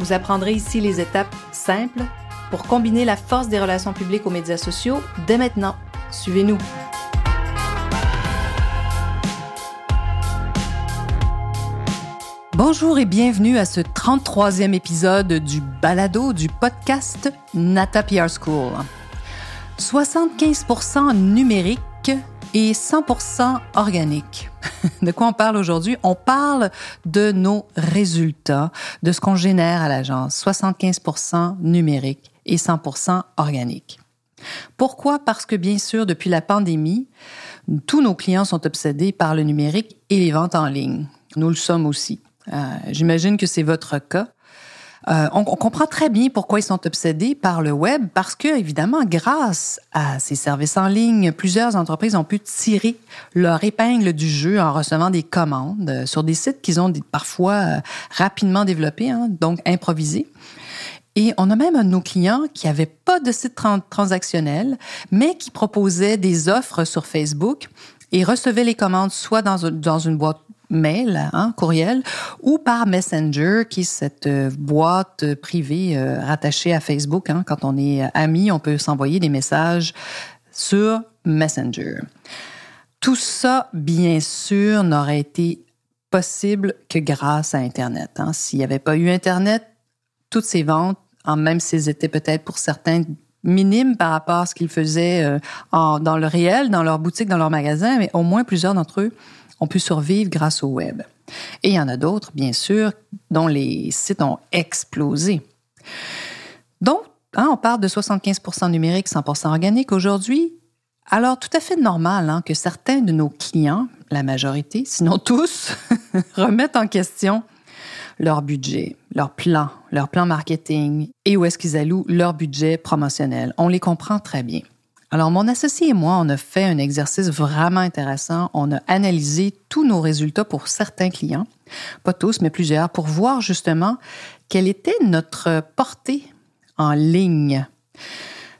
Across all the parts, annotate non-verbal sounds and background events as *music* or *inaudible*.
Vous apprendrez ici les étapes simples pour combiner la force des relations publiques aux médias sociaux dès maintenant. Suivez-nous. Bonjour et bienvenue à ce 33e épisode du balado du podcast Nata PR School. 75% numérique et 100% organique. *laughs* De quoi on parle aujourd'hui? On parle de nos résultats, de ce qu'on génère à l'agence. 75% numérique et 100% organique. Pourquoi? Parce que bien sûr, depuis la pandémie, tous nos clients sont obsédés par le numérique et les ventes en ligne. Nous le sommes aussi. Euh, J'imagine que c'est votre cas. Euh, on, comprend très bien pourquoi ils sont obsédés par le web parce que, évidemment, grâce à ces services en ligne, plusieurs entreprises ont pu tirer leur épingle du jeu en recevant des commandes euh, sur des sites qu'ils ont parfois euh, rapidement développés, hein, donc improvisés. Et on a même un de nos clients qui avait pas de site transactionnel, mais qui proposait des offres sur Facebook et recevait les commandes soit dans une boîte mail, hein, courriel, ou par Messenger, qui est cette euh, boîte privée euh, rattachée à Facebook. Hein. Quand on est ami, on peut s'envoyer des messages sur Messenger. Tout ça, bien sûr, n'aurait été possible que grâce à Internet. Hein. S'il n'y avait pas eu Internet, toutes ces ventes, même si elles étaient peut-être pour certains minimes par rapport à ce qu'ils faisaient euh, en, dans le réel, dans leur boutique, dans leur magasin, mais au moins plusieurs d'entre eux ont pu survivre grâce au web. Et il y en a d'autres, bien sûr, dont les sites ont explosé. Donc, hein, on parle de 75% numérique, 100 organique aujourd'hui. Alors, tout à fait normal hein, que certains de nos clients, la majorité, sinon tous, *laughs* remettent en question leur budget, leur plan, leur plan marketing et où est-ce qu'ils allouent leur budget promotionnel. On les comprend très bien. Alors, mon associé et moi, on a fait un exercice vraiment intéressant. On a analysé tous nos résultats pour certains clients, pas tous, mais plusieurs, pour voir justement quelle était notre portée en ligne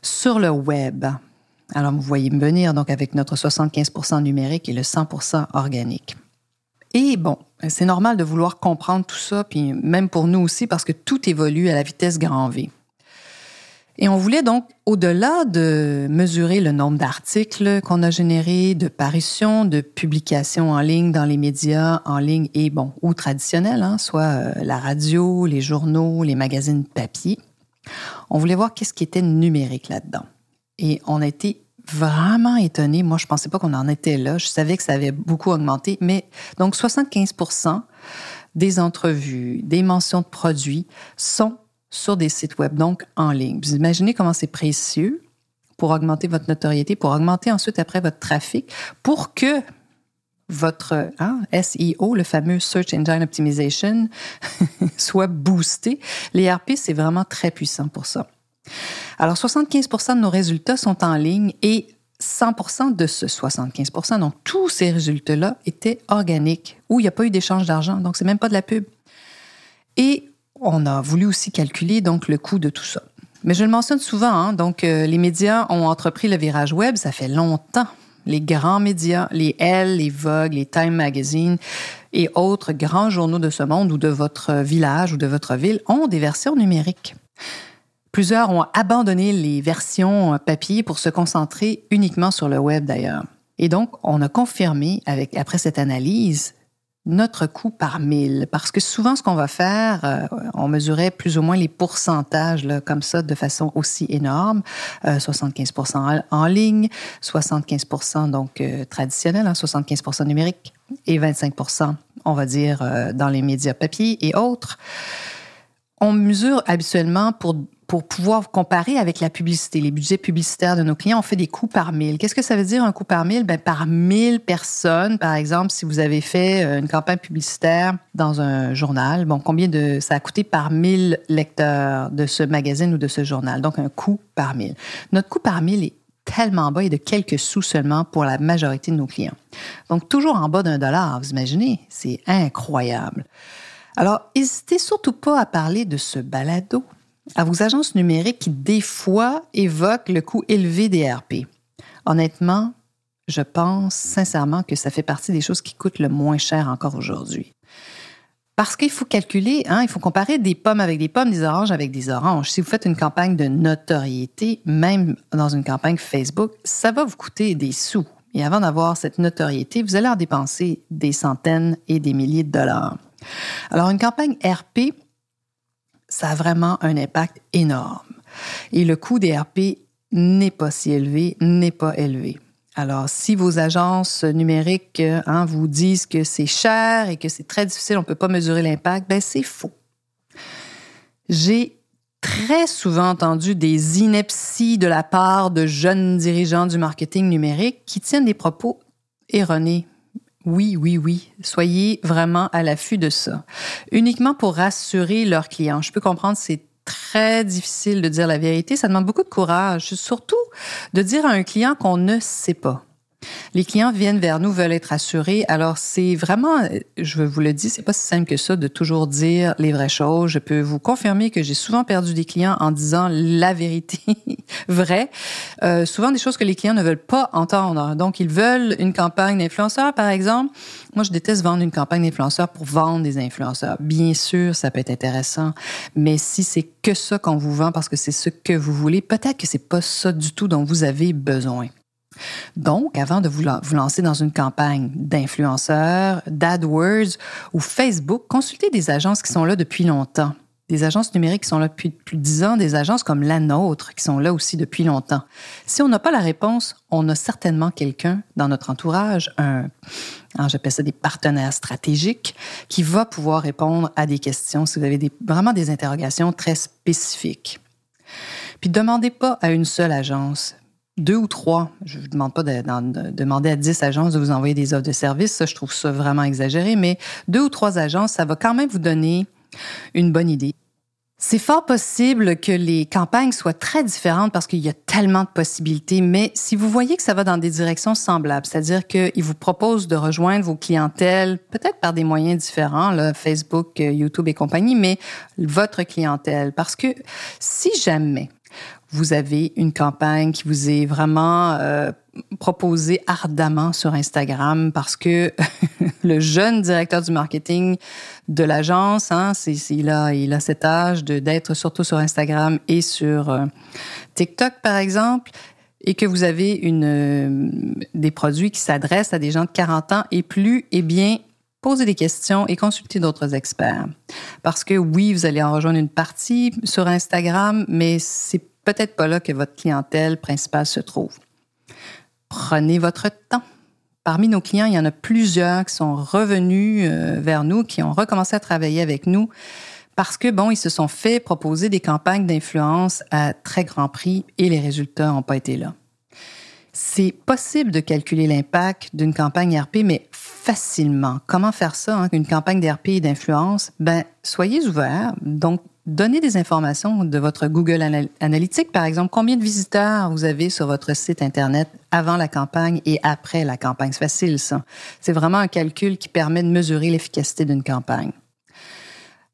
sur le web. Alors, vous voyez me venir, donc avec notre 75 numérique et le 100 organique. Et bon, c'est normal de vouloir comprendre tout ça, puis même pour nous aussi, parce que tout évolue à la vitesse grand V. Et on voulait donc, au-delà de mesurer le nombre d'articles qu'on a générés, de parutions, de publications en ligne dans les médias en ligne et bon, ou traditionnels, hein, soit euh, la radio, les journaux, les magazines papier, on voulait voir qu'est-ce qui était numérique là-dedans. Et on a été vraiment étonnés. Moi, je pensais pas qu'on en était là. Je savais que ça avait beaucoup augmenté, mais donc 75% des entrevues, des mentions de produits sont sur des sites web, donc en ligne. Vous imaginez comment c'est précieux pour augmenter votre notoriété, pour augmenter ensuite après votre trafic, pour que votre hein, SEO, le fameux Search Engine Optimization, *laughs* soit boosté. Les RP, c'est vraiment très puissant pour ça. Alors, 75% de nos résultats sont en ligne et 100% de ce 75% donc tous ces résultats-là étaient organiques, où il n'y a pas eu d'échange d'argent, donc c'est même pas de la pub. Et on a voulu aussi calculer donc le coût de tout ça. Mais je le mentionne souvent, hein, donc euh, les médias ont entrepris le virage web, ça fait longtemps. Les grands médias, les Elle, les Vogue, les Time Magazine et autres grands journaux de ce monde ou de votre village ou de votre ville ont des versions numériques. Plusieurs ont abandonné les versions papier pour se concentrer uniquement sur le web d'ailleurs. Et donc, on a confirmé, avec, après cette analyse, notre coût par mille. Parce que souvent, ce qu'on va faire, euh, on mesurait plus ou moins les pourcentages comme ça de façon aussi énorme. 75 euh, en, ligne, 75 donc euh, traditionnel, hein, 75 numérique et 25 on va dire, dans les médias papier et autres. On mesure habituellement pour, pour pouvoir comparer avec la publicité, les budgets publicitaires de nos clients, on fait des coûts par mille. Qu'est-ce que ça veut dire un coût par mille? Ben, par mille personnes, par exemple, si vous avez fait euh, une campagne publicitaire dans un journal, bon, combien de, ça a coûté par mille lecteurs de ce magazine ou de ce journal? Donc, un coût par mille. Notre coût par mille est tellement bas et de quelques sous seulement pour la majorité de nos clients. Donc, toujours en bas d'un dollar, vous imaginez? C'est incroyable. Alors, n'hésitez surtout pas à parler de ce balado à vos agences numériques qui, des fois, évoquent le coût élevé des RP. Honnêtement, je pense sincèrement que ça fait partie des choses qui coûtent le moins cher encore aujourd'hui. Parce qu'il faut calculer, hein, il faut comparer des pommes avec des pommes, des oranges avec des oranges. Si vous faites une campagne de notoriété, même dans une campagne Facebook, ça va vous coûter des sous. Et avant d'avoir cette notoriété, vous allez en dépenser des centaines et des milliers de dollars. Alors, une campagne RP, ça a vraiment un impact énorme. Et le coût des RP n'est pas si élevé, n'est pas élevé. Alors, si vos agences numériques hein, vous disent que c'est cher et que c'est très difficile, on ne peut pas mesurer l'impact, ben c'est faux. J'ai très souvent entendu des inepties de la part de jeunes dirigeants du marketing numérique qui tiennent des propos erronés oui, oui, oui. Soyez vraiment à l'affût de ça. Uniquement pour rassurer leurs clients. Je peux comprendre, c'est très difficile de dire la vérité. Ça demande beaucoup de courage, surtout de dire à un client qu'on ne sait pas. Les clients viennent vers nous, veulent être assurés. Alors, c'est vraiment, je vous le dis, c'est pas si simple que ça de toujours dire les vraies choses. Je peux vous confirmer que j'ai souvent perdu des clients en disant la vérité *laughs* vraie. Euh, souvent des choses que les clients ne veulent pas entendre. Donc, ils veulent une campagne d'influenceurs, par exemple. Moi, je déteste vendre une campagne d'influenceurs pour vendre des influenceurs. Bien sûr, ça peut être intéressant, mais si c'est que ça qu'on vous vend parce que c'est ce que vous voulez, peut-être que c'est pas ça du tout dont vous avez besoin. Donc, avant de vous, lancer dans une campagne d'influenceurs, d'AdWords ou Facebook, consultez des agences qui sont là depuis longtemps. Des agences numériques qui sont là depuis plus de 10 ans, des agences comme la nôtre qui sont là aussi depuis longtemps. Si on n'a pas la réponse, on a certainement quelqu'un dans notre entourage, un, hein, j'appelle ça des partenaires stratégiques, qui va pouvoir répondre à des questions si vous avez vraiment des interrogations très spécifiques. Puis demandez pas à une seule agence deux ou trois, je ne vous demande pas de, demander à dix agences de vous envoyer des offres de services, ça, je trouve ça vraiment exagéré, mais deux ou trois agences, ça va quand même vous donner une bonne idée. C'est fort possible que les campagnes soient très différentes parce qu'il y a tellement de possibilités, mais si vous voyez que ça va dans des directions semblables, c'est-à-dire qu'ils vous proposent de rejoindre vos clientèles, peut-être par des moyens différents, là, Facebook, YouTube et compagnie, mais votre clientèle, parce que si jamais vous avez une campagne qui vous est vraiment euh, proposée ardemment sur Instagram parce que *laughs* le jeune directeur du marketing de l'agence, hein, il, a, il a cet âge d'être surtout sur Instagram et sur euh, TikTok, par exemple, et que vous avez une, euh, des produits qui s'adressent à des gens de 40 ans et plus, eh bien, posez des questions et consultez d'autres experts. Parce que oui, vous allez en rejoindre une partie sur Instagram, mais c'est peut-être pas là que votre clientèle principale se trouve. Prenez votre temps. Parmi nos clients, il y en a plusieurs qui sont revenus euh, vers nous, qui ont recommencé à travailler avec nous parce que, bon, ils se sont fait proposer des campagnes d'influence à très grand prix et les résultats n'ont pas été là. C'est possible de calculer l'impact d'une campagne RP, mais facilement. Comment faire ça, hein, une campagne d'RP et d'influence? Ben, soyez ouverts. Donc, Donnez des informations de votre Google Analytics, par exemple. Combien de visiteurs vous avez sur votre site Internet avant la campagne et après la campagne? C'est facile, ça. C'est vraiment un calcul qui permet de mesurer l'efficacité d'une campagne.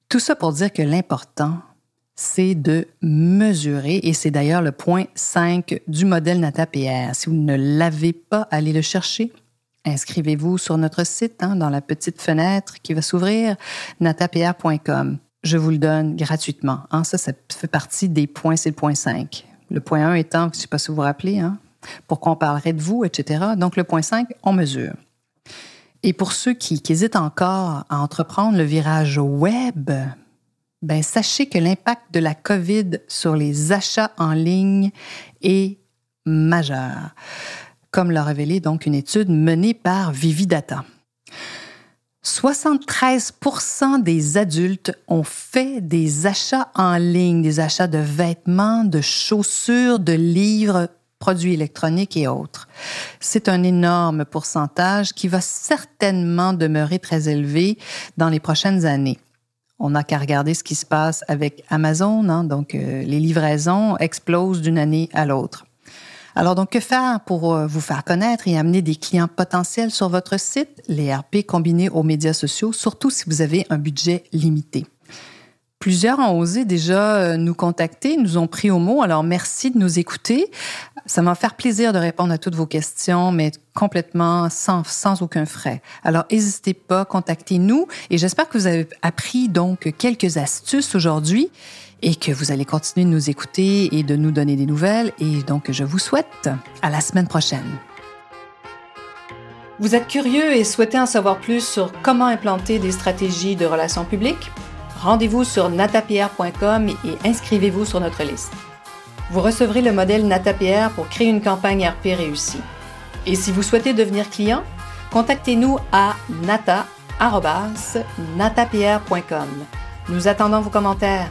Tout ça pour dire que l'important, c'est de mesurer, et c'est d'ailleurs le point 5 du modèle NataPR. Si vous ne l'avez pas, allez le chercher. Inscrivez-vous sur notre site, hein, dans la petite fenêtre qui va s'ouvrir, natapr.com je vous le donne gratuitement. Hein. Ça, ça fait partie des points, c'est le point 5. Le point 1 étant, je ne sais pas si vous vous rappelez, hein, pourquoi on parlerait de vous, etc. Donc, le point 5, on mesure. Et pour ceux qui, hésitent encore à entreprendre le virage web, ben, sachez que l'impact de la COVID sur les achats en ligne est majeur, comme l'a révélé donc une étude menée par Vividata. 73% des adultes ont fait des achats en ligne, des achats de vêtements, de chaussures, de livres, produits électroniques et autres. C'est un énorme pourcentage qui va certainement demeurer très élevé dans les prochaines années. On n'a qu'à regarder ce qui se passe avec Amazon, hein, donc euh, les livraisons explosent d'une année à l'autre. Alors donc, que faire pour euh, vous faire connaître et amener des clients potentiels sur votre site, les RP combinés aux médias sociaux, surtout si vous avez un budget limité? Plusieurs ont osé déjà euh, nous contacter, nous ont pris au mot. Alors, merci de nous écouter. Ça m'a fait plaisir de répondre à toutes vos questions, mais complètement sans, sans aucun frais. Alors, n'hésitez pas, contactez-nous et j'espère que vous avez appris donc quelques astuces aujourd'hui et que vous allez continuer de nous écouter et de nous donner des nouvelles. Et donc, je vous souhaite à la semaine prochaine. Vous êtes curieux et souhaitez en savoir plus sur comment implanter des stratégies de relations publiques? Rendez-vous sur natapierre.com et inscrivez-vous sur notre liste. Vous recevrez le modèle NataPR pour créer une campagne RP réussie. Et si vous souhaitez devenir client, contactez-nous à nata.natapierre.com. Nous attendons vos commentaires.